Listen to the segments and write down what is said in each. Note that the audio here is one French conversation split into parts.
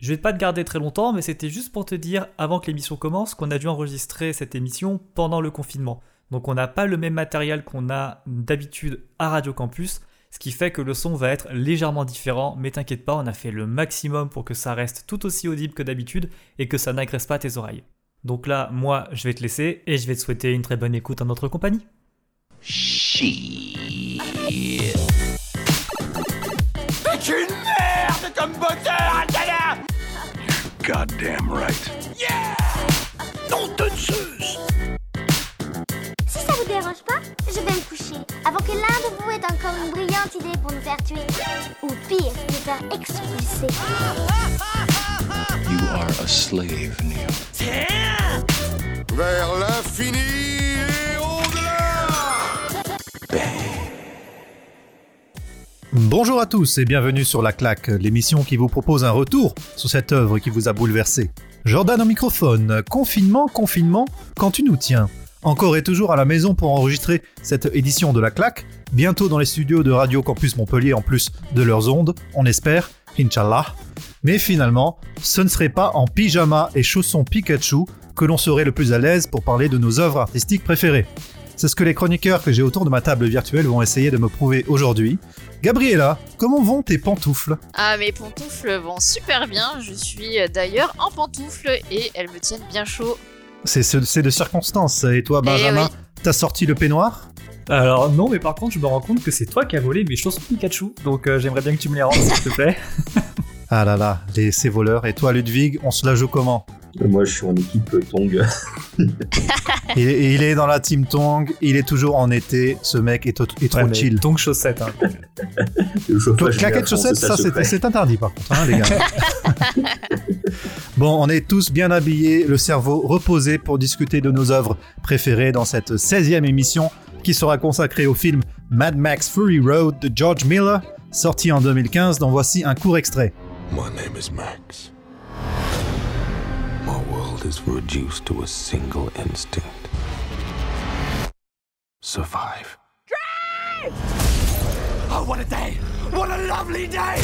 Je vais pas te garder très longtemps, mais c'était juste pour te dire, avant que l'émission commence, qu'on a dû enregistrer cette émission pendant le confinement. Donc on n'a pas le même matériel qu'on a d'habitude à Radio Campus, ce qui fait que le son va être légèrement différent, mais t'inquiète pas, on a fait le maximum pour que ça reste tout aussi audible que d'habitude et que ça n'agresse pas tes oreilles. Donc là, moi, je vais te laisser et je vais te souhaiter une très bonne écoute en notre compagnie. Une merde comme Goddamn right. Yeah Non de Zeus Si ça vous dérange pas, je vais me coucher. Avant que l'un de vous ait encore une brillante idée pour nous faire tuer. Ou pire, nous faire expulser. You are a slave, Neo. Tiens Vers l'infini et au-delà Bonjour à tous et bienvenue sur La Claque, l'émission qui vous propose un retour sur cette œuvre qui vous a bouleversé. Jordan au microphone, confinement, confinement, quand tu nous tiens. Encore et toujours à la maison pour enregistrer cette édition de La Claque, bientôt dans les studios de Radio Campus Montpellier en plus de leurs ondes, on espère, Inch'Allah. Mais finalement, ce ne serait pas en pyjama et chaussons Pikachu que l'on serait le plus à l'aise pour parler de nos œuvres artistiques préférées. C'est ce que les chroniqueurs que j'ai autour de ma table virtuelle vont essayer de me prouver aujourd'hui. Gabriella, comment vont tes pantoufles? Ah, mes pantoufles vont super bien. Je suis d'ailleurs en pantoufles et elles me tiennent bien chaud. C'est c'est de circonstance. Et toi, Benjamin, oui. t'as sorti le peignoir? Alors non, mais par contre, je me rends compte que c'est toi qui as volé mes chaussons Pikachu, donc euh, j'aimerais bien que tu me les rendes, s'il te plaît. Ah là là, les, ces voleurs. Et toi, Ludwig, on se la joue comment? Moi, je suis en équipe Tong. il, est- il est dans la team Tong, il est toujours en été. Ce mec est, est trop Ouais, chill. Donc chaussettes. Hein. Chaussettes, français, ça c'est interdit par contre, hein, les gars. bon, on est tous bien habillés, le cerveau reposé pour discuter de nos œuvres préférées dans cette 16e émission qui sera consacrée au film Mad Max Fury Road de George Miller, sorti en 2015, dont voici un court extrait. My name is Max. My world is reduced to a single instinct survive. Drive! Oh, what a day What a lovely day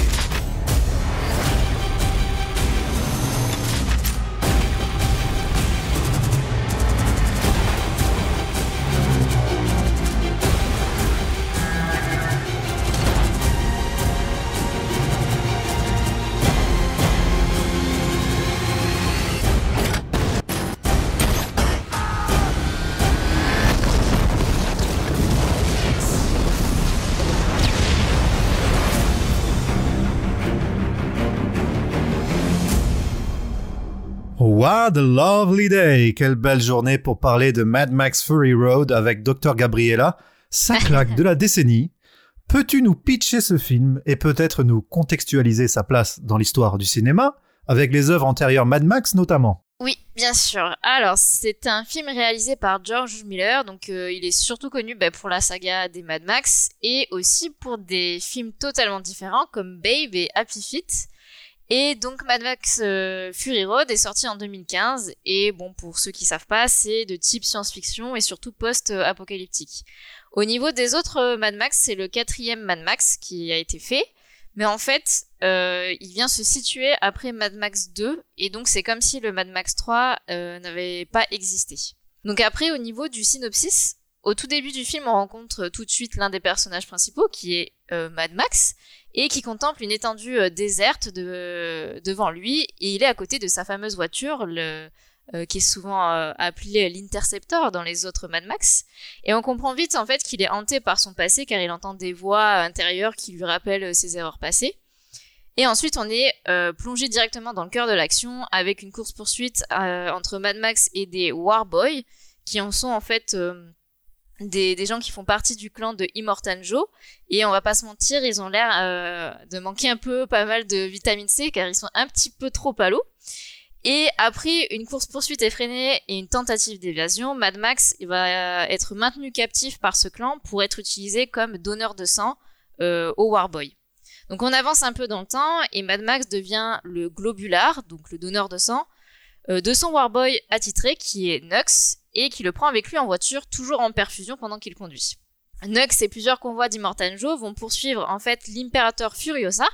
What a lovely day! Quelle belle journée pour parler de Mad Max Fury Road avec Dr. Gabriella. Ça claque de la décennie. Peux-tu nous pitcher ce film et peut-être nous contextualiser sa place dans l'histoire du cinéma, avec les œuvres antérieures Mad Max notamment? Oui, bien sûr. Alors, c'est un film réalisé par George Miller, donc euh, il est surtout connu bah, pour la saga des Mad Max et aussi pour des films totalement différents comme Babe et Happy Feet. Et donc Mad Max euh, Fury Road est sorti en 2015 et bon pour ceux qui savent pas c'est de type science-fiction et surtout post-apocalyptique. Au niveau des autres euh, Mad Max c'est le quatrième Mad Max qui a été fait mais en fait euh, il vient se situer après Mad Max 2 et donc c'est comme si le Mad Max 3 euh, n'avait pas existé. Donc après au niveau du synopsis au tout début du film, on rencontre tout de suite l'un des personnages principaux, qui est euh, Mad Max, et qui contemple une étendue euh, déserte de, devant lui, et il est à côté de sa fameuse voiture, euh, qui est souvent appelée l'Interceptor dans les autres Mad Max. Et on comprend vite en fait qu'il est hanté par son passé, car il entend des voix intérieures qui lui rappellent ses erreurs passées. Et ensuite, on est plongé directement dans le cœur de l'action avec une course-poursuite entre Mad Max et des Warboys, qui en sont en fait des, des gens qui font partie du clan de Immortan Joe. Et on va pas se mentir, ils ont l'air euh, de manquer un peu pas mal de vitamine C car ils sont un petit peu trop à l'eau. Et après une course-poursuite effrénée et une tentative d'évasion, Mad Max va euh, être maintenu captif par ce clan pour être utilisé comme donneur de sang euh, au Warboy. Donc on avance un peu dans le temps et Mad Max devient le globular, donc le donneur de sang, euh, de son Warboy attitré qui est Nux et qui le prend avec lui en voiture, toujours en perfusion pendant qu'il conduit. Nux et plusieurs convois d'Immortanjo vont poursuivre en fait l'impérateur Furiosa,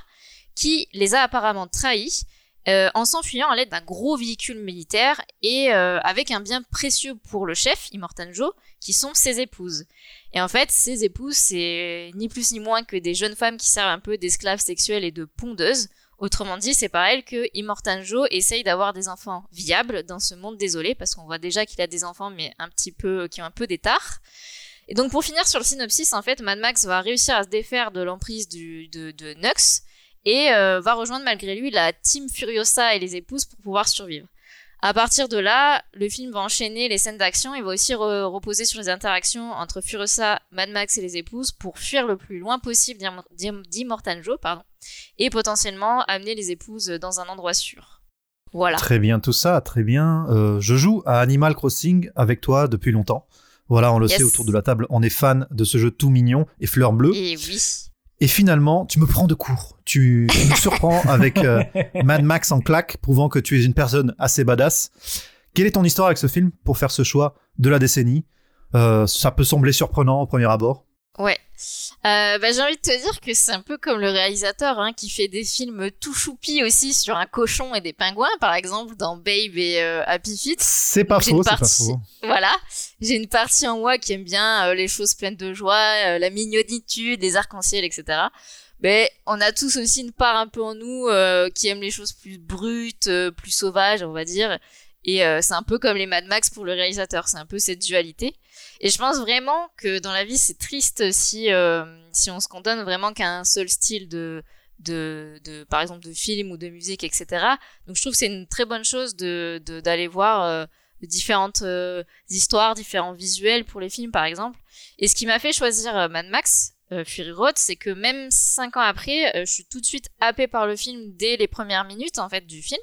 qui les a apparemment trahis euh, en s'enfuyant à l'aide d'un gros véhicule militaire et euh, avec un bien précieux pour le chef, Immortan Joe, qui sont ses épouses. Et en fait, ces épouses, c'est ni plus ni moins que des jeunes femmes qui servent un peu d'esclaves sexuelles et de pondeuses. Autrement dit, c'est par elles que Immortan Joe essaye d'avoir des enfants viables dans ce monde désolé, parce qu'on voit déjà qu'il a des enfants, mais un petit peu, qui ont un peu d'étard. Et donc, pour finir sur le synopsis, en fait, Mad Max va réussir à se défaire de l'emprise de, de Nux, et euh, va rejoindre malgré lui la team Furiosa et les épouses pour pouvoir survivre. À partir de là, le film va enchaîner les scènes d'action et va aussi reposer sur les interactions entre Furiosa, Mad Max et les épouses pour fuir le plus loin possible d'Immortan Joe, pardon, et potentiellement amener les épouses dans un endroit sûr. Voilà. Très bien tout ça, très bien. Euh, je joue à Animal Crossing avec toi depuis longtemps. Voilà, on le Yes. sait autour de la table, on est fan de ce jeu tout mignon et fleur bleue. Et oui. Et finalement, tu me prends de court. Tu, tu me surprends avec euh, Mad Max en claque, prouvant que tu es une personne assez badass. Quelle est ton histoire avec ce film pour faire ce choix de la décennie? Euh, Ça peut sembler surprenant au premier abord. Ouais. Euh, bah, j'ai envie de te dire que c'est un peu comme le réalisateur hein, qui fait des films tout choupis aussi sur un cochon et des pingouins, par exemple, dans Babe et euh, Happy Feet. C'est pas faux, c'est pas faux. Voilà, j'ai une partie en moi qui aime bien euh, les choses pleines de joie, euh, la mignonitude, les arcs-en-ciel, etc. Mais on a tous aussi une part un peu en nous euh, qui aime les choses plus brutes, euh, plus sauvages, on va dire. Et euh, c'est un peu comme les Mad Max pour le réalisateur, c'est un peu cette dualité. Et je pense vraiment que dans la vie, c'est triste si euh, si on se cantonne vraiment qu'à un seul style de de, de par exemple de film ou de musique, etc. Donc je trouve que c'est une très bonne chose de de- d'aller voir euh, différentes euh, histoires, différents visuels pour les films, par exemple. Et ce qui m'a fait choisir euh, Mad Max, euh, Fury Road, c'est que même cinq ans après, euh, je suis tout de suite happée par le film dès les premières minutes, en fait, du film.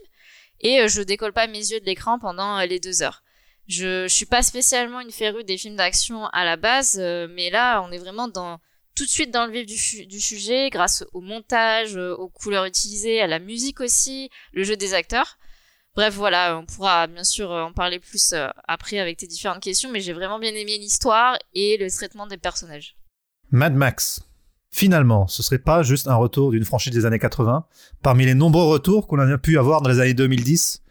Et je décolle pas mes yeux de l'écran pendant les deux heures. Je, je suis pas spécialement une férue des films d'action à la base, euh, mais là, on est vraiment tout de suite dans le vif du, du sujet, grâce au montage, euh, aux couleurs utilisées, à la musique aussi, le jeu des acteurs. Bref, voilà, on pourra bien sûr euh, en parler plus après avec tes différentes questions, mais j'ai vraiment bien aimé l'histoire et le traitement des personnages. Mad Max. Finalement, ce serait pas juste un retour d'une franchise des années 80, parmi les nombreux retours qu'on a pu avoir dans les années 2010.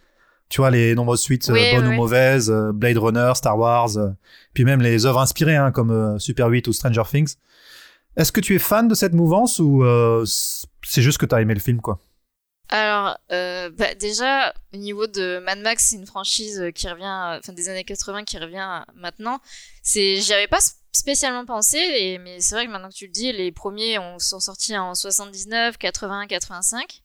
Tu vois, les nombreuses suites euh, Oui, bonnes ou mauvaises, euh, Blade Runner, Star Wars, euh, puis même les œuvres inspirées, hein, comme Super 8 ou Stranger Things. Est-ce que tu es fan de cette mouvance ou euh, c'est juste que t'as aimé le film, quoi? Alors, euh, bah, déjà, au niveau de Mad Max, c'est une franchise qui revient, enfin des années 80 qui revient maintenant. C'est, j'y avais pas spécialement pensé, et, mais c'est vrai que maintenant que tu le dis, les premiers ont, sont sortis en 79, 80, 85.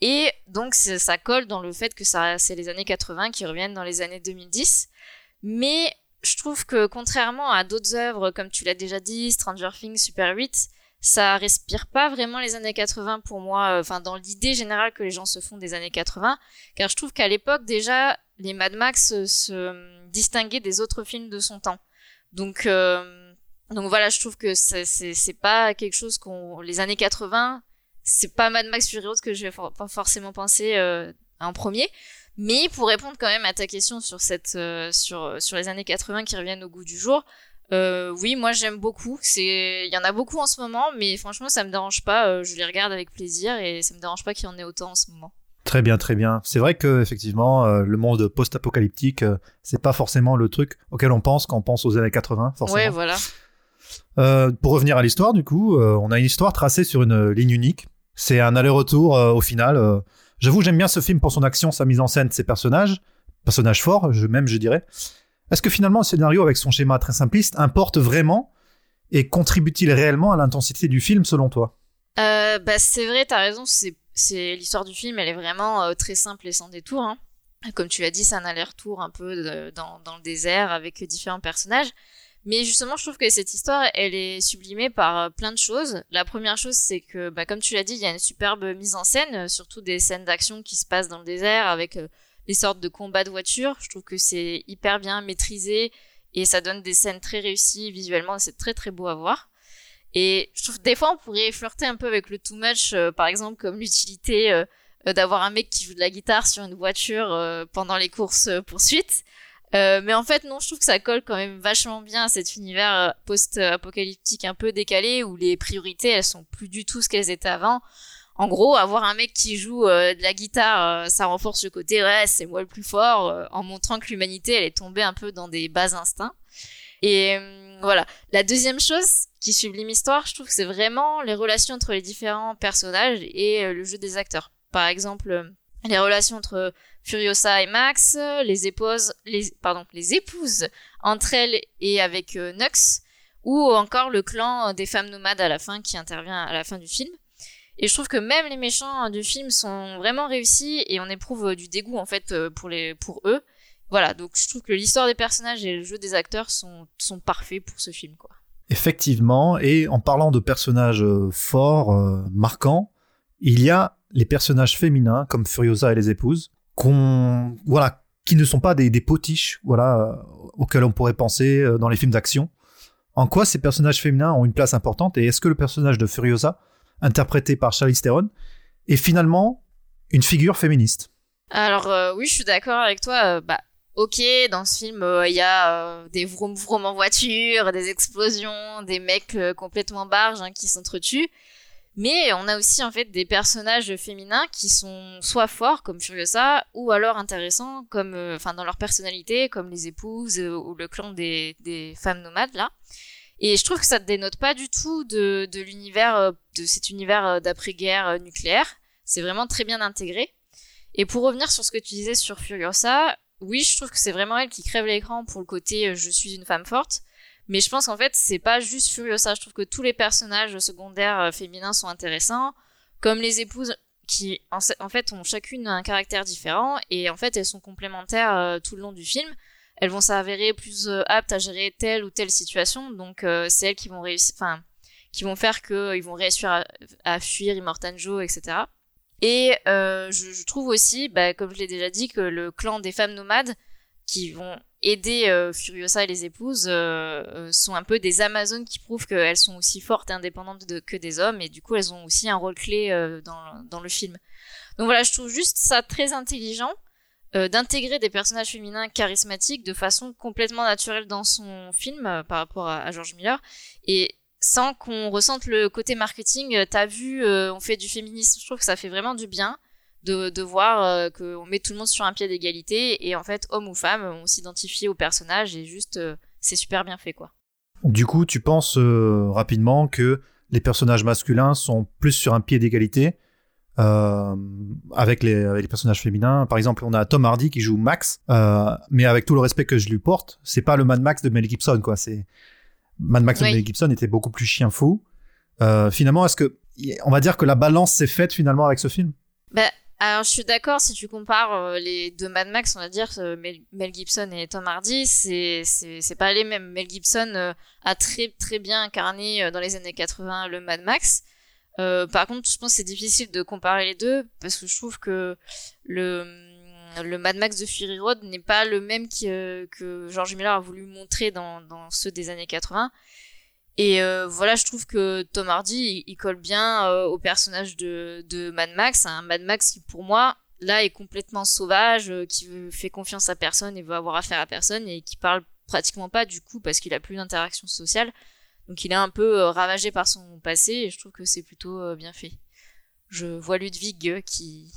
Et donc, ça colle dans le fait que ça, c'est les années 80 qui reviennent dans les années 2010. Mais je trouve que contrairement à d'autres œuvres, comme tu l'as déjà dit, Stranger Things, Super 8, ça respire pas vraiment les années 80 pour moi, euh, enfin dans l'idée générale que les gens se font des années 80, car je trouve qu'à l'époque déjà les Mad Max se euh, distinguaient des autres films de son temps. Donc euh, donc voilà, je trouve que c'est pas quelque chose qu'on les années 80, c'est pas Mad Max Fury Road que je vais for- pas forcément penser euh, en premier. Mais pour répondre quand même à ta question sur cette euh, sur sur les années 80 qui reviennent au goût du jour, euh, oui, moi j'aime beaucoup. C'est, il y en a beaucoup en ce moment, mais franchement ça me dérange pas. je les regarde avec plaisir et ça me dérange pas qu'il y en ait autant en ce moment. Très bien, très bien. C'est vrai que effectivement, euh, le monde post-apocalyptique, euh, c'est pas forcément le truc auquel on pense quand on pense aux années 80, forcément. Ouais, voilà. Euh, pour revenir à l'histoire, du coup, on a une histoire tracée sur une ligne unique. C'est un aller-retour euh, au final. euh. J'avoue, j'aime bien ce film pour son action, sa mise en scène, ses personnages, personnages forts, je, même je dirais. Est-ce que finalement le scénario, avec son schéma très simpliste, importe vraiment et contribue-t-il réellement à l'intensité du film selon toi? Euh, bah c'est vrai, t'as raison. C'est l'histoire du film, elle est vraiment très simple et sans détour. Hein. Comme tu l'as dit, c'est un aller-retour un peu dans le désert avec différents personnages. Mais justement, je trouve que cette histoire, elle est sublimée par euh, plein de choses. La première chose, c'est que, bah, comme tu l'as dit, il y a une superbe mise en scène, euh, surtout des scènes d'action qui se passent dans le désert avec euh, les sortes de combats de voitures. Je trouve que c'est hyper bien maîtrisé et ça donne des scènes très réussies visuellement. C'est très très beau à voir. Et je trouve que des fois, on pourrait flirter un peu avec le too much, euh, par exemple, comme l'utilité euh, euh, d'avoir un mec qui joue de la guitare sur une voiture euh, pendant les courses euh, poursuites. Euh, mais en fait, non, je trouve que ça colle quand même vachement bien à cet univers euh, post-apocalyptique un peu décalé où les priorités, elles sont plus du tout ce qu'elles étaient avant. En gros, avoir un mec qui joue euh, de la guitare, ça renforce le côté ouais, c'est moi le plus fort, en montrant que l'humanité elle est tombée un peu dans des bas instincts. Et voilà. La deuxième chose qui sublime l'histoire, je trouve que c'est vraiment les relations entre les différents personnages et le jeu des acteurs. Par exemple, les relations entre Furiosa et Max, les épouses, pardon, les épouses entre elles et avec euh, Nux, ou encore le clan des femmes nomades à la fin qui intervient à la fin du film. Et je trouve que même les méchants du film sont vraiment réussis et on éprouve euh, du dégoût en fait euh, pour les pour eux. Voilà, donc je trouve que l'histoire des personnages et le jeu des acteurs sont sont parfaits pour ce film quoi. Effectivement, et en parlant de personnages forts, marquants, il y a les personnages féminins comme Furiosa et les épouses, qu'on voilà, qui ne sont pas des, potiches, voilà, euh, auxquels on pourrait penser euh, dans les films d'action. En quoi ces personnages féminins ont une place importante et est-ce que le personnage de Furiosa, interprété par Charlize Theron, est finalement une figure féministe? Alors euh, oui, je suis d'accord avec toi. bah ok, dans ce film, il y a des vroom vroom en voiture, des explosions, des mecs complètement barges hein, qui s'entretuent. Mais on a aussi en fait des personnages féminins qui sont soit forts comme Furiosa ou alors intéressants comme euh, enfin dans leur personnalité comme les épouses euh, ou le clan des, femmes nomades là. Et je trouve que ça ne dénote pas du tout de, l'univers euh, de cet univers d'après-guerre nucléaire. C'est vraiment très bien intégré. Et pour revenir sur ce que tu disais sur Furiosa, oui, je trouve que c'est vraiment elle qui crève l'écran pour le côté je suis une femme forte. Mais je pense qu'en fait, c'est pas juste Furiosa. Je trouve que tous les personnages secondaires euh, féminins sont intéressants, comme les épouses qui, en, fait, ont chacune un caractère différent et en fait, elles sont complémentaires euh, tout le long du film. Elles vont s'avérer plus euh, aptes à gérer telle ou telle situation, donc c'est elles qui vont réussir, enfin, qui vont faire qu'ils vont réussir à, à fuir Immortan Joe, etc. Et je, je trouve aussi, bah, comme je l'ai déjà dit, que le clan des femmes nomades qui vont aider euh, Furiosa et les épouses euh, euh, sont un peu des Amazones qui prouvent qu'elles sont aussi fortes et indépendantes que des hommes et du coup elles ont aussi un rôle clé euh, dans, dans le film. Donc voilà, je trouve juste ça très intelligent euh, d'intégrer des personnages féminins charismatiques de façon complètement naturelle dans son film euh, par rapport à, à George Miller et sans qu'on ressente le côté marketing. T'as vu, on fait du féminisme, je trouve que ça fait vraiment du bien de, de voir euh, qu'on met tout le monde sur un pied d'égalité et en fait, homme ou femme, on s'identifie au personnage et juste euh, c'est super bien fait quoi. Du coup, tu penses euh, rapidement que les personnages masculins sont plus sur un pied d'égalité avec, les, avec les personnages féminins. Par exemple, on a Tom Hardy qui joue Max, mais avec tout le respect que je lui porte, c'est pas le Mad Max de Mel Gibson, quoi. C'est Mad Max Oui. de Mel Gibson était beaucoup plus chien fou. Finalement, est-ce que on va dire que la balance s'est faite finalement avec ce film? Bah, alors je suis d'accord si tu compares euh, les deux Mad Max, on va dire euh, Mel, Gibson et Tom Hardy, c'est c'est pas les mêmes. Mel Gibson euh, a très très bien incarné dans les années 80 le Mad Max. Par contre, je pense que c'est difficile de comparer les deux parce que je trouve que le le Mad Max de Fury Road n'est pas le même qui, que George Miller a voulu montrer dans dans ceux des années 80. Et euh, voilà, je trouve que Tom Hardy, il, il colle bien euh, au personnage de, de Mad Max. Un Mad Max qui, pour moi, là, est complètement sauvage, euh, qui fait confiance à personne et veut avoir affaire à personne et qui parle pratiquement pas du coup parce qu'il a plus d'interaction sociale. Donc il est un peu euh, ravagé par son passé et je trouve que c'est plutôt euh, bien fait. Je vois Ludwig euh, qui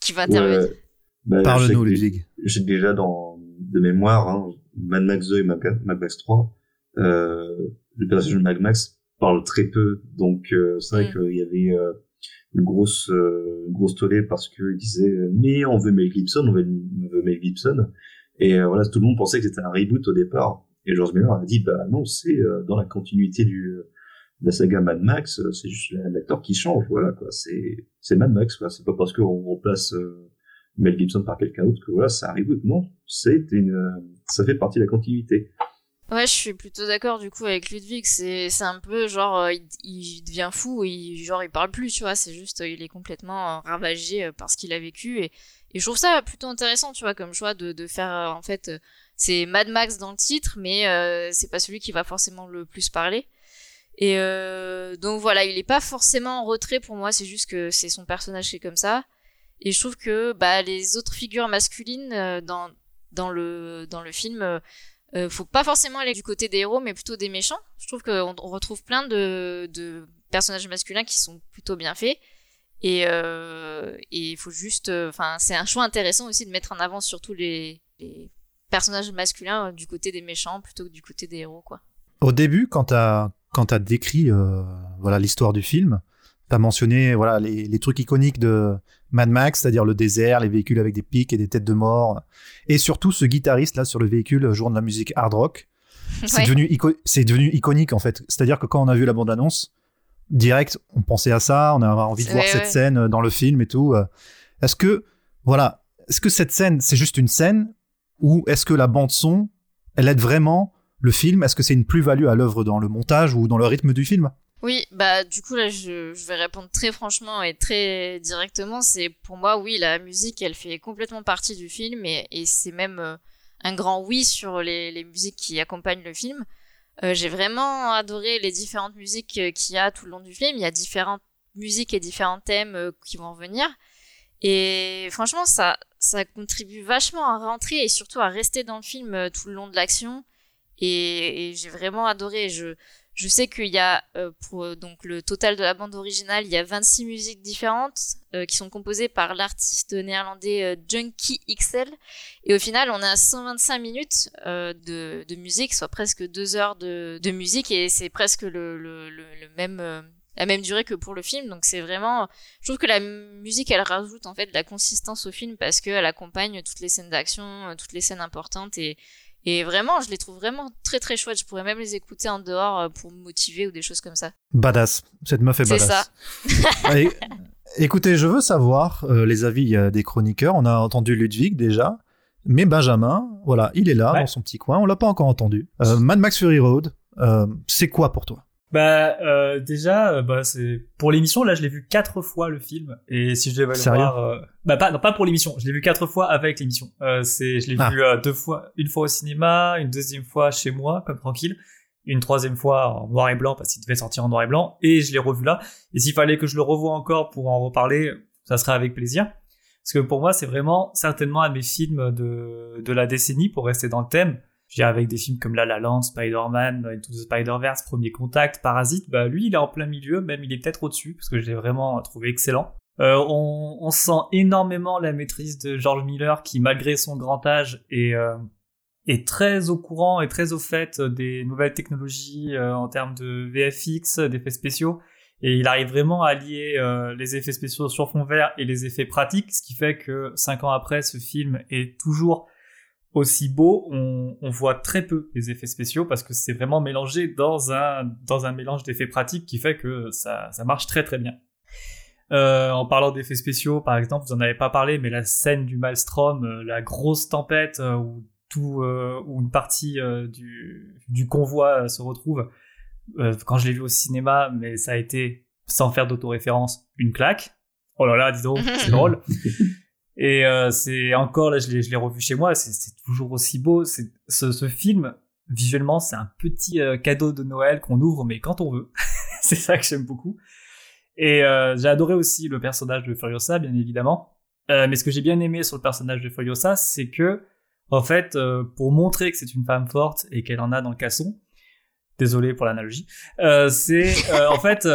qui va intervenir. Ouais. Bah, Parle-nous, Ludwig. J'ai déjà dans de mémoire hein, Mad Max 2 et Mad Mad Max 3. Euh, le personnage de Mad Max parle très peu, donc euh, c'est vrai Mm. qu'il y avait euh, une grosse euh, une grosse tollée parce qu'il disait euh, mais on veut Mel Gibson, on veut, on veut Mel Gibson, et euh, voilà tout le monde pensait que c'était un reboot au départ. Et George Miller a dit bah non c'est euh, dans la continuité du de la saga Mad Max, c'est juste l'acteur qui change, voilà quoi. C'est c'est Mad Max quoi. C'est pas parce qu'on remplace euh, Mel Gibson par quelqu'un d'autre que voilà ça arrive. Non, c'est une euh, ça fait partie de la continuité. Ouais, je suis plutôt d'accord du coup avec Ludwig. C'est c'est un peu genre euh, il, il devient fou, il genre il parle plus, tu vois. C'est juste euh, il est complètement euh, ravagé par ce qu'il a vécu et et je trouve ça plutôt intéressant, tu vois, comme choix de de faire en fait c'est Mad Max dans le titre, mais c'est pas celui qui va forcément le plus parler. Et donc voilà, il est pas forcément en retrait pour moi. C'est juste que c'est son personnage qui est comme ça. Et je trouve que bah les autres figures masculines dans dans le dans le film euh, euh, faut pas forcément aller du côté des héros, mais plutôt des méchants. Je trouve qu'on on retrouve plein de, personnages masculins qui sont plutôt bien faits. Et euh, il faut juste, enfin, c'est un choix intéressant aussi de mettre en avant surtout les, personnages masculins du côté des méchants plutôt que du côté des héros, quoi. Au début, quand t'as t'as décrit l'histoire du film, t'as mentionné les trucs iconiques de Mad Max, c'est-à-dire le désert, les véhicules avec des pics et des têtes de mort, et surtout ce guitariste là sur le véhicule jouant de la musique hard rock. C'est Ouais. devenu c'est devenu iconique en fait. C'est-à-dire que quand on a vu la bande annonce, direct, on pensait à ça, on avait envie de voir ouais, cette ouais. scène dans le film et tout. euh. Est-ce que voilà, est-ce que cette scène c'est juste une scène ou est-ce que la bande son elle aide vraiment le film? Est-ce que c'est une plus-value à l'œuvre dans le montage ou dans le rythme du film? Oui, bah du coup là je, vais répondre très franchement et très directement. C'est pour moi oui la musique elle fait complètement partie du film et, c'est même euh, un grand oui sur les, musiques qui accompagnent le film. Euh, J'ai vraiment adoré les différentes musiques euh, qu'il y a tout le long du film. Il y a différentes musiques et différents thèmes qui vont venir. Et franchement, ça, ça contribue vachement à rentrer et surtout à rester dans le film tout le long de l'action. Et, et j'ai vraiment adoré. Je, je sais qu'il y a, euh, pour euh, donc le total de la bande originale, il y a 26 musiques différentes euh, qui sont composées par l'artiste néerlandais euh, Junkie XL. Et au final, on a 125 minutes euh, de, de musique, soit presque deux heures de, de musique, et c'est presque le, le, le, le même, euh, la même durée que pour le film. Donc c'est vraiment, je trouve que la musique, elle rajoute en fait de la consistance au film parce qu'elle accompagne toutes les scènes d'action, toutes les scènes importantes et et vraiment, je les trouve vraiment très très chouettes. Je pourrais même les écouter en dehors euh, pour me motiver ou des choses comme ça. Badass. Cette meuf est C'est badass. ça. Et- écoutez, je veux savoir euh, les avis euh, des chroniqueurs. On a entendu Ludwig déjà, mais Benjamin, voilà, il est là Ouais. dans son petit coin. On l'a pas encore entendu. Euh, Mad Max Fury Road, euh, c'est quoi pour toi? Bah euh, déjà, euh, bah c'est pour l'émission là, je l'ai vu quatre fois le film et si je devais le Sérieux voir, euh, bah pas non pas pour l'émission, je l'ai vu quatre fois avec l'émission. Euh, c'est je l'ai Ah. vu euh, deux fois, une fois au cinéma, une deuxième fois chez moi comme tranquille, une troisième fois en noir et blanc parce qu'il devait sortir en noir et blanc et je l'ai revu là. Et s'il fallait que je le revoie encore pour en reparler, ça serait avec plaisir. Parce que pour moi, c'est vraiment certainement un de mes films de, de la décennie pour rester dans le thème. Je veux dire, avec des films comme La La Land, Spider-Man, Into the Spider-Verse, Premier Contact, Parasite, bah lui, il est en plein milieu, même il est peut-être au-dessus, parce que je l'ai vraiment trouvé excellent. Euh, on, on sent énormément la maîtrise de George Miller, qui malgré son grand âge est, euh, est très au courant et très au fait des nouvelles technologies euh, en termes de VFX, d'effets spéciaux. Et il arrive vraiment à lier euh, les effets spéciaux sur fond vert et les effets pratiques, ce qui fait que cinq ans après, ce film est toujours aussi beau. On, on voit très peu les effets spéciaux parce que c'est vraiment mélangé dans un dans un mélange d'effets pratiques qui fait que ça ça marche très très bien. Euh, en parlant d'effets spéciaux, par exemple, vous en avez pas parlé, mais la scène du Maelstrom, euh, la grosse tempête euh, où tout où une partie du du convoi se retrouve. quand je l'ai vu au cinéma, mais ça a été sans faire d'autoréférence une claque. Oh là là, dis donc, c'est drôle. Et euh, c'est encore là, je l'ai revu chez moi, c'est toujours aussi beau. C'est ce, film visuellement, c'est un petit euh, cadeau de Noël qu'on ouvre mais quand on veut. c'est ça que j'aime beaucoup. Et euh, j'ai adoré aussi le personnage de Furiosa, bien évidemment. Euh, mais ce que j'ai bien aimé sur le personnage de Furiosa, c'est que, en fait, euh, pour montrer que c'est une femme forte et qu'elle en a dans le casson, désolé pour l'analogie, c'est en fait,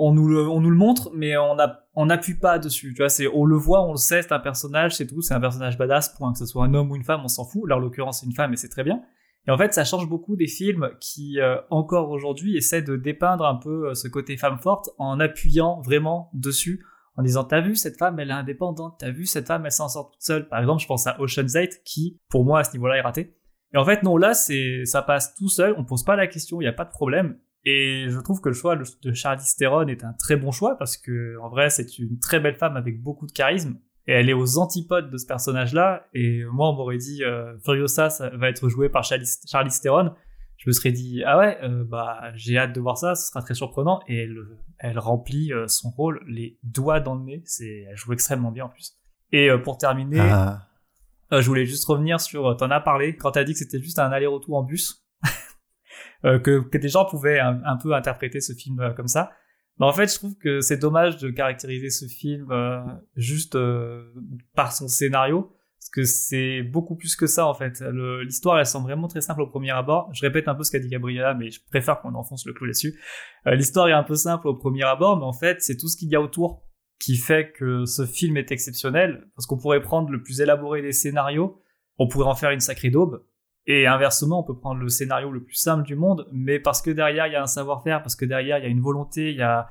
on nous le, on nous le montre, mais on on n'appuie pas dessus. Tu vois, c'est, on le voit, on le sait, c'est un personnage, c'est tout, c'est un personnage badass. Point que ce soit un homme ou une femme, on s'en fout. Là, en l'occurrence, c'est une femme et c'est très bien. Et en fait, ça change beaucoup des films qui, euh, encore aujourd'hui, essaient de dépeindre un peu euh, ce côté femme forte en appuyant vraiment dessus, en disant T'as vu, cette femme, elle est indépendante, t'as vu, cette femme, elle s'en sort toute seule. Par exemple, je pense à Ocean's 8, qui, pour moi, à ce niveau-là, est raté. Et en fait, non, là, c'est, ça passe tout seul, on pose pas la question, il n'y a pas de problème. Et je trouve que le choix de Charlize Theron est un très bon choix parce que, en vrai, c'est une très belle femme avec beaucoup de charisme. Et elle est aux antipodes de ce personnage-là. Et moi, on m'aurait dit, euh, Furiosa ça va être joué par Charlize, Charlize Theron. Je me serais dit, ah ouais, euh, bah, j'ai hâte de voir ça, ce sera très surprenant. Et elle, elle remplit euh, son rôle, les doigts dans le nez. C'est, elle joue extrêmement bien en plus. Et pour terminer, Ah. je voulais juste revenir sur, t'en as parlé, quand t'as dit que c'était juste un aller-retour en bus, que, que des gens pouvaient un, peu interpréter ce film euh, comme ça. Mais en fait, je trouve que c'est dommage de caractériser ce film euh, juste euh, par son scénario, parce que c'est beaucoup plus que ça en fait. L'histoire, elle semble vraiment très simple au premier abord. Je répète un peu ce qu'a dit Gabriella, mais je préfère qu'on enfonce le clou là-dessus. Euh, L'histoire est un peu simple au premier abord, mais en fait, c'est tout ce qu'il y a autour qui fait que ce film est exceptionnel, parce qu'on pourrait prendre le plus élaboré des scénarios, on pourrait en faire une sacrée daube, et inversement, on peut prendre le scénario le plus simple du monde, mais parce que derrière il y a un savoir-faire, parce que derrière il y a une volonté, il y a,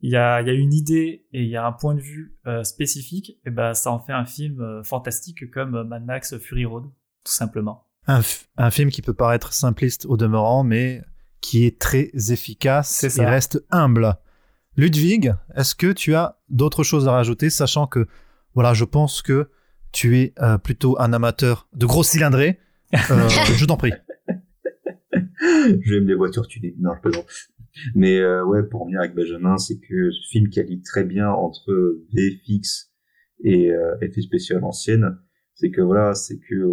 il y a, il y a une idée et il y a un point de vue euh, spécifique, et ben ça en fait un film euh, fantastique comme Mad Max Fury Road, tout simplement. Un, un film qui peut paraître simpliste au demeurant, mais qui est très efficace C'est et reste humble. Ludwig, est-ce que tu as d'autres choses à rajouter, sachant que, voilà, je pense que tu es euh, plutôt un amateur de gros cylindrés. Euh, je t'en prie. J'aime les voitures tunées. Non, je plaisante. Mais euh, ouais, pour revenir avec Benjamin, c'est que ce film qui allie très bien entre VFX et euh, effets spéciaux à l'ancienne, c'est que voilà, c'est que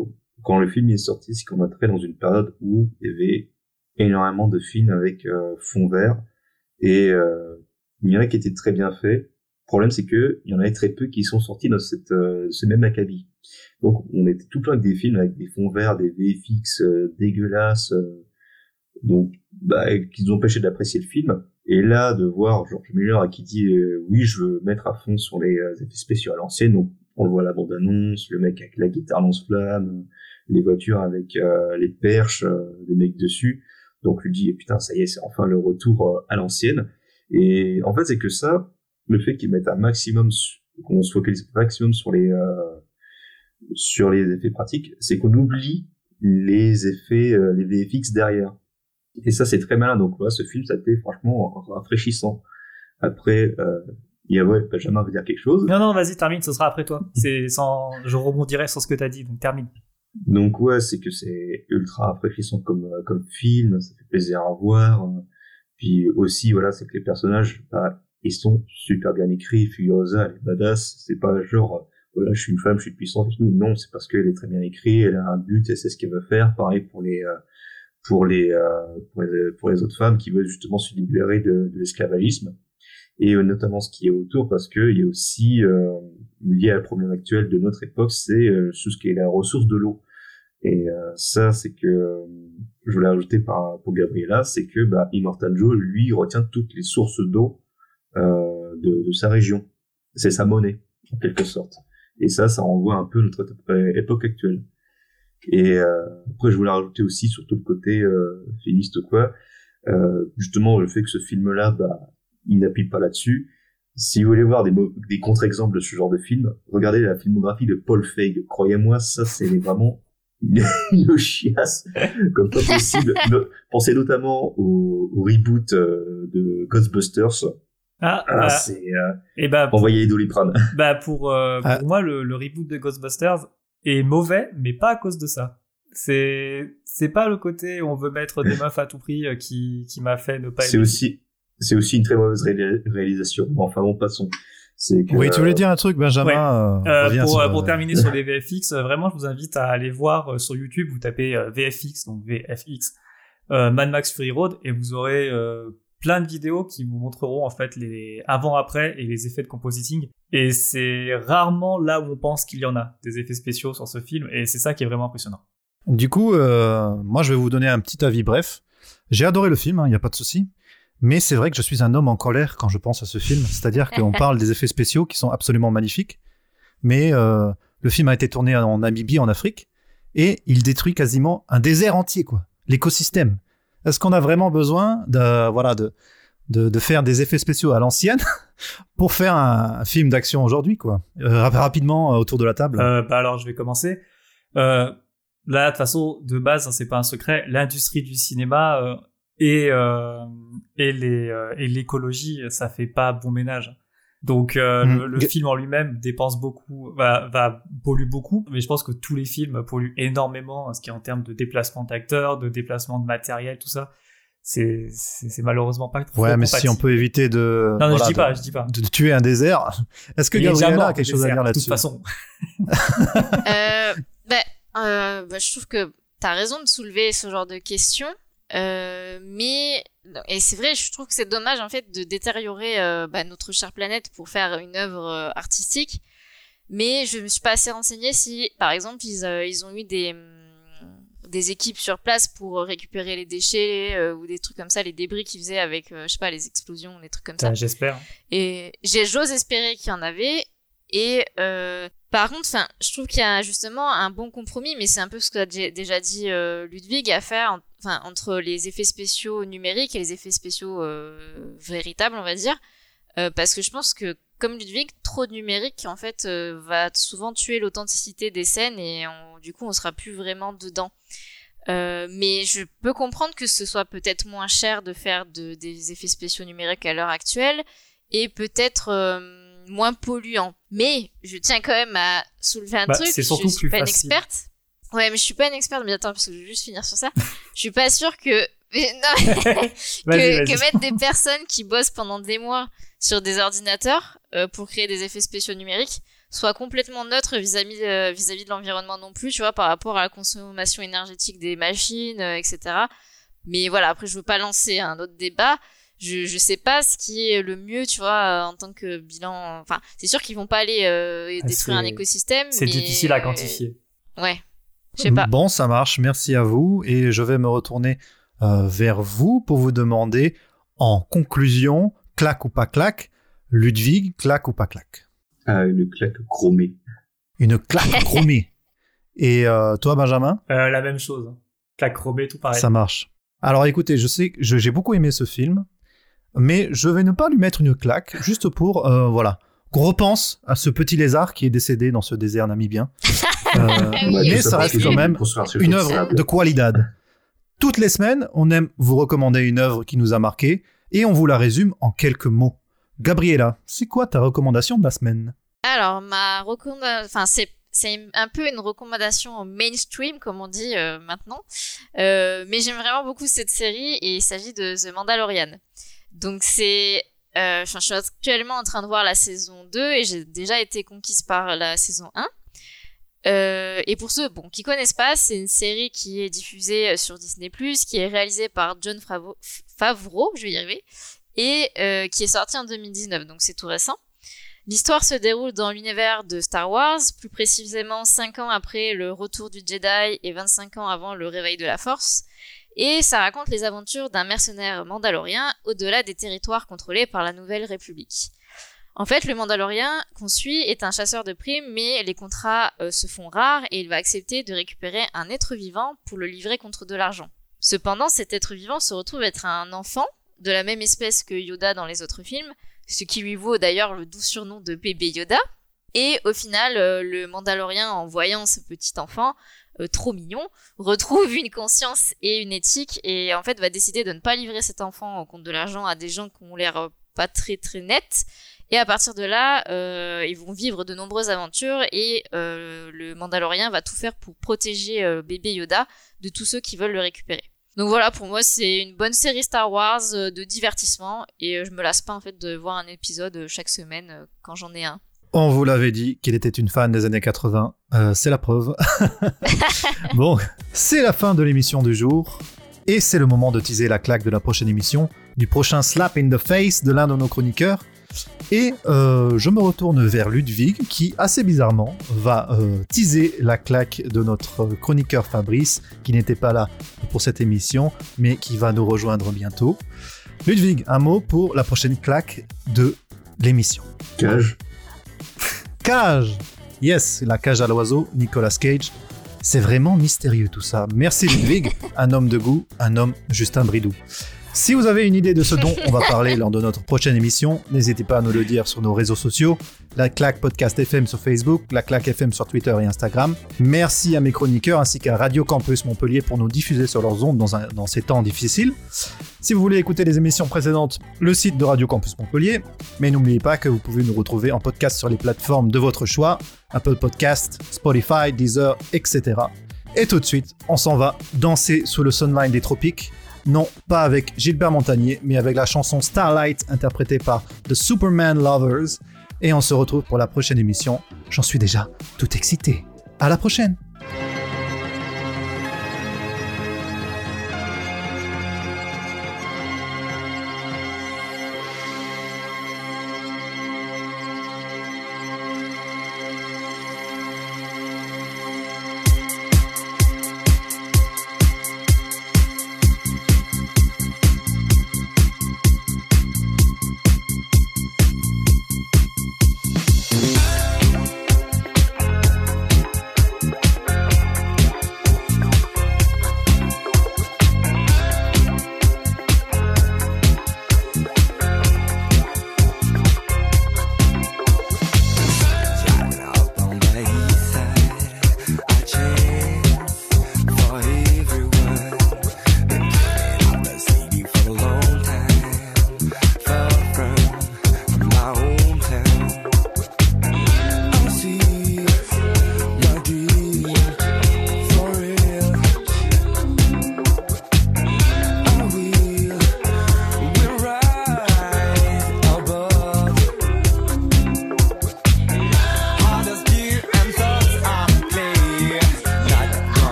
quand le film est sorti, c'est qu'on entrait dans une période où il y avait énormément de films avec euh, fond vert et euh, il y en a qui étaient très bien faits. Problème, c'est que il y en avait très peu qui sont sortis dans cette, euh, ce même acabit. Donc, on était tout le temps avec des films avec des fonds verts, des VFX euh, dégueulasses, euh, donc bah, qui nous empêchaient d'apprécier le film. Et là, de voir George Miller qui dit euh, oui, je veux mettre à fond sur les euh, effets spéciaux à l'ancienne. Donc, on le voit à la bande-annonce, le mec avec la guitare lance-flamme, les voitures avec euh, les perches, des mecs dessus. Donc, lui dit putain, ça y est, c'est enfin le retour à l'ancienne. Et en fait, c'est que ça, le fait qu'ils mettent un maximum, qu'on se focalise un maximum sur les euh, sur les effets pratiques, c'est qu'on oublie les effets, euh, les VFX derrière. Et ça, c'est très malin. Donc, voilà, ce film, ça a été franchement rafraîchissant. Après, euh, il y a, ouais, Benjamin veut dire quelque chose. Non, non, vas-y, termine, ce sera après toi. C'est sans, je rebondirai sur ce que t'as dit, donc termine. Donc ouais, c'est que c'est ultra rafraîchissant comme euh, comme film, ça fait plaisir à voir. Puis aussi voilà, c'est que les personnages, bah, ils sont super bien écrits. Furiosa, elle est badass. C'est pas genre voilà, je suis une femme, je suis puissante et tout. Non, c'est parce qu'elle est très bien écrite, elle a un but, elle sait ce qu'elle veut faire. Pareil pour les euh, pour les, euh, pour les pour les autres femmes qui veulent justement se libérer de, de l'esclavagisme et euh, notamment ce qui est autour parce que il y a aussi euh, lié le problème actuel de notre époque, c'est euh, ce qui est la ressource de l'eau. Et euh, ça, c'est que je voulais ajouter par, pour Gabriela, c'est que bah, Immortal Joe, lui, retient toutes les sources d'eau de, de sa région. C'est sa monnaie, en quelque sorte. Et ça, ça renvoie un peu notre ép- époque actuelle. Et euh, après, je voulais rajouter aussi sur tout le côté euh, féministe ou quoi, euh, justement le fait que ce film-là, bah, il n'appuie pas là-dessus. Si vous voulez voir des, des contre-exemples de ce genre de film, regardez la filmographie de Paul Feig. Croyez-moi, ça c'est vraiment une, une chiasse comme pas possible. Pensez notamment au, au reboot euh, de Ghostbusters. Ah, Ah, bah, c'est euh, et bah, pour, envoyer les doliprane. bah, pour, euh, pour Ah. moi, le, le reboot de Ghostbusters est mauvais, mais pas à cause de ça. C'est, c'est pas le côté où on veut mettre des meufs à tout prix euh, qui, qui m'a fait ne pas C'est aussi, c'est aussi une très mauvaise ré- réalisation. Bon, enfin bon, passons. C'est que, Oui, tu voulais dire un truc, Benjamin Euh, euh, pour, sur, pour terminer sur les VFX, vraiment, je vous invite à aller voir sur YouTube, vous tapez VFX, donc VFX, euh, Mad Max Fury Road, et vous aurez euh, plein de vidéos qui vous montreront en fait les avant-après et les effets de compositing. Et c'est rarement là où on pense qu'il y en a des effets spéciaux sur ce film, et c'est ça qui est vraiment impressionnant. Du coup, euh, moi, je vais vous donner un petit avis bref. J'ai adoré le film, il n'y a pas de souci. Mais c'est vrai que je suis un homme en colère quand je pense à ce film. C'est-à-dire qu'on parle des effets spéciaux qui sont absolument magnifiques. Mais euh, le film a été tourné en Namibie, en Afrique. Et il détruit quasiment un désert entier, quoi. L'écosystème. Est-ce qu'on a vraiment besoin de, voilà, de, de, faire des effets spéciaux à l'ancienne pour faire un, film d'action aujourd'hui, quoi Euh, rap- Rapidement, euh, autour de la table? Euh, bah alors, je vais commencer. Là, de toute façon, de base, hein, c'est pas un secret, l'industrie du cinéma et et l'écologie, ça fait pas bon ménage. Donc euh, Mm. le, le film en lui-même dépense beaucoup, va va pollue beaucoup, mais je pense que tous les films polluent énormément, ce qui est en termes de déplacement d'acteurs, de déplacement de matériel, tout ça. C'est c'est c'est malheureusement pas trop ouais, mais si on peut éviter de, Non, non, voilà, je dis de- pas, je dis pas. de tuer un désert. Est-ce que Il Gabriela a quelque chose à dire De là-dessus? toute façon. Euh, bah, euh, bah, je trouve que t'as raison de soulever ce genre de questions. Euh, mais et c'est vrai, je trouve que c'est dommage en fait de détériorer euh, bah, notre chère planète pour faire une œuvre euh, artistique. Mais je me suis pas assez renseignée si, par exemple, ils, ils ont eu des hum, des équipes sur place pour récupérer les déchets euh, ou des trucs comme ça, les débris qu'ils faisaient avec, euh, je sais pas, les explosions, des trucs comme ça. J'espère. Et j'ai- j'ose espérer qu'il y en avait. Et euh, par contre, enfin, je trouve qu'il y a justement un bon compromis, mais c'est un peu ce qu'a dé- déjà dit Ludwig à faire, enfin, entre les effets spéciaux numériques et les effets spéciaux euh, véritables, on va dire, Euh, parce que je pense que comme Ludwig, trop de numérique en fait euh, va souvent tuer l'authenticité des scènes et on- du coup on sera plus vraiment dedans. Mais je peux comprendre que ce soit peut-être moins cher de faire de, des effets spéciaux numériques à l'heure actuelle et peut-être moins polluant. Mais je tiens quand même à soulever un Bah, truc. c'est surtout je suis plus pas une experte. Ouais, mais je suis pas une experte. Mais attends, parce que je vais juste finir sur ça. je suis pas sûre que mais non, que, mettre des personnes qui bossent pendant des mois sur des ordinateurs euh, pour créer des effets spéciaux numériques soit complètement neutre vis-à-vis euh, vis-à-vis de l'environnement non plus, tu vois, par rapport à la consommation énergétique des machines, euh, etc. Mais voilà, après je veux pas lancer un autre débat. Je je sais pas ce qui est le mieux, tu vois, euh, en tant que bilan. Enfin, c'est sûr qu'ils vont pas aller Ah, détruire un écosystème. C'est difficile à quantifier. Ouais, je sais pas. Bon, ça marche. Merci à vous. Et je vais me retourner euh, vers vous pour vous demander, en conclusion, claque ou pas claque, Ludwig, claque ou pas claque Ah, une claque chromée. Une claque chromée. Et euh, toi, Benjamin? Euh, la même chose. hein. Claque Robé, tout pareil. Ça marche. Alors écoutez, je sais que j'ai beaucoup aimé ce film, mais je vais ne pas lui mettre une claque, juste pour, euh, voilà, qu'on repense à ce petit lézard qui est décédé dans ce désert namibien. Euh, mais ça reste quand même une œuvre de qualidad. Toutes les semaines, on aime vous recommander une œuvre qui nous a marqué et on vous la résume en quelques mots. Gabriella, c'est quoi ta recommandation de la semaine? Alors, ma recommandation, enfin, c'est, c'est un peu une recommandation mainstream, comme on dit euh, maintenant. Euh, mais j'aime vraiment beaucoup cette série et il s'agit de The Mandalorian. Donc, c'est, euh, enfin, je suis actuellement en train de voir la saison 2 et j'ai déjà été conquise par la saison 1. Euh, et pour ceux bon, qui connaissent pas, c'est une série qui est diffusée euh, sur Disney+, qui est réalisée par John Favreau, je vais y arriver, et euh, qui est sortie en 2019, donc c'est tout récent. L'histoire se déroule dans l'univers de Star Wars, plus précisément 5 ans après le retour du Jedi et 25 ans avant le réveil de la Force, et ça raconte les aventures d'un mercenaire mandalorien au-delà des territoires contrôlés par la Nouvelle République. En fait, le Mandalorien qu'on suit est un chasseur de primes, mais les contrats euh, se font rares et il va accepter de récupérer un être vivant pour le livrer contre de l'argent. Cependant, cet être vivant se retrouve être un enfant de la même espèce que Yoda dans les autres films, ce qui lui vaut d'ailleurs le doux surnom de bébé Yoda. Et au final, euh, le Mandalorien, en voyant ce petit enfant, euh, trop mignon, retrouve une conscience et une éthique et en fait va décider de ne pas livrer cet enfant au compte de l'argent à des gens qui ont l'air pas très très nets. Et à partir de là, euh, ils vont vivre de nombreuses aventures et euh, le Mandalorien va tout faire pour protéger euh, bébé Yoda de tous ceux qui veulent le récupérer. Donc voilà, pour moi, c'est une bonne série Star Wars de divertissement et je me lasse pas en fait de voir un épisode chaque semaine quand j'en ai un. On vous l'avait dit qu'il était une fan des années 80, euh, c'est la preuve. bon, c'est la fin de l'émission du jour, et c'est le moment de teaser la claque de la prochaine émission, du prochain slap in the face de l'un de nos chroniqueurs. Et euh, je me retourne vers Ludwig, qui assez bizarrement va euh, teaser la claque de notre chroniqueur Fabrice, qui n'était pas là pour cette émission, mais qui va nous rejoindre bientôt. Ludwig, un mot pour la prochaine claque de l'émission. Cage. Cage Yes, la cage à l'oiseau, Nicolas Cage. C'est vraiment mystérieux tout ça. Merci Ludwig, un homme de goût, un homme Justin Bridou. Si vous avez une idée de ce dont on va parler lors de notre prochaine émission, n'hésitez pas à nous le dire sur nos réseaux sociaux, la claque podcast FM sur Facebook, la claque FM sur Twitter et Instagram. Merci à mes chroniqueurs ainsi qu'à Radio Campus Montpellier pour nous diffuser sur leurs ondes dans, un- dans ces temps difficiles. Si vous voulez écouter les émissions précédentes, le site de Radio Campus Montpellier, mais n'oubliez pas que vous pouvez nous retrouver en podcast sur les plateformes de votre choix, Apple Podcast, Spotify, Deezer, etc. Et tout de suite, on s'en va danser sous le sunline des tropiques. Non, pas avec Gilbert Montagnier, mais avec la chanson Starlight interprétée par The Superman Lovers. Et on se retrouve pour la prochaine émission. J'en suis déjà tout excité. À la prochaine!